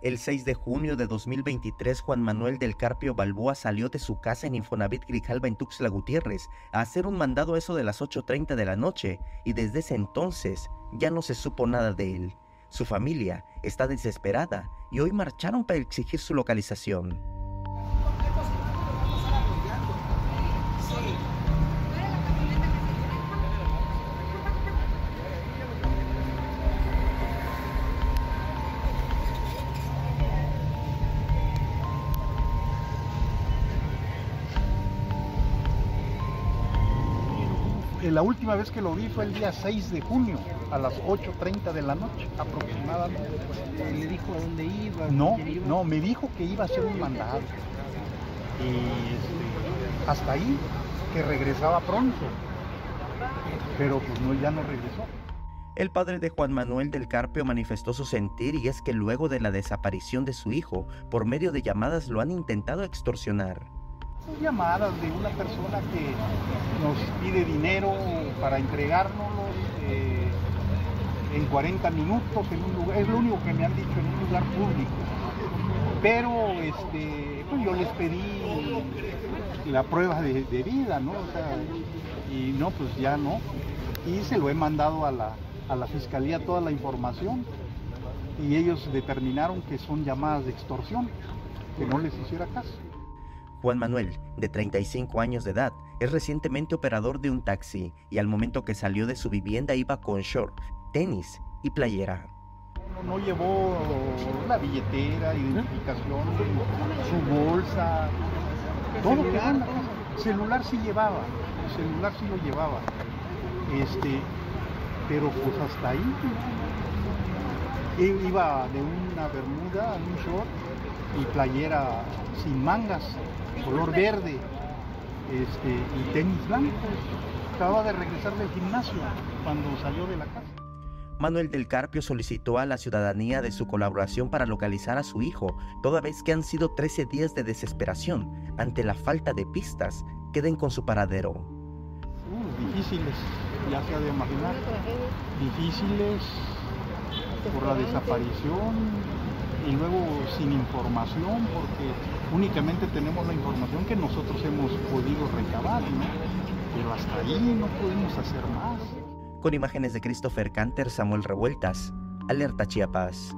El 6 de junio de 2023, Juan Manuel del Carpio Balboa salió de su casa en Infonavit Grijalba en Tuxtla Gutiérrez a hacer un mandado eso de las 8.30 de la noche y desde ese entonces ya no se supo nada de él. Su familia está desesperada y hoy marcharon para exigir su localización. La última vez que lo vi fue el día 6 de junio, a las 8.30 de la noche aproximadamente. ¿Le dijo a dónde iba? No, no, me dijo que iba a hacer un mandado. Y este, hasta ahí, que regresaba pronto. Pero pues no, ya no regresó. El padre de Juan Manuel del Carpio manifestó su sentir y es que luego de la desaparición de su hijo, por medio de llamadas lo han intentado extorsionar. Llamadas de una persona que nos pide dinero para entregárnoslos eh, en 40 minutos en un lugar, es lo único que me han dicho en un lugar público. Pero este, pues yo les pedí la prueba de, de vida, ¿no? O sea, y no, pues ya no. Y se lo he mandado a la, a la fiscalía toda la información y ellos determinaron que son llamadas de extorsión, que no les hiciera caso. Juan Manuel, de 35 años de edad, es recientemente operador de un taxi y al momento que salió de su vivienda iba con short, tenis y playera. No, no llevó la billetera, identificación, su bolsa, todo en la casa. Celular sí llevaba, el celular sí lo llevaba. Este, pero pues hasta ahí. Iba de una bermuda, un short y playera sin mangas, color verde, este, y tenis blancos. Acababa de regresar del gimnasio cuando salió de la casa. Manuel del Carpio solicitó a la ciudadanía de su colaboración para localizar a su hijo, toda vez que han sido 13 días de desesperación ante la falta de pistas que den con su paradero. Uh, difíciles, ya se ha de imaginar. Difíciles por la desaparición y luego sin información, porque únicamente tenemos la información que nosotros hemos podido recabar, ¿no? Pero hasta ahí no podemos hacer más. Con imágenes de Christopher Canter, Samuel Revueltas, Alerta Chiapas.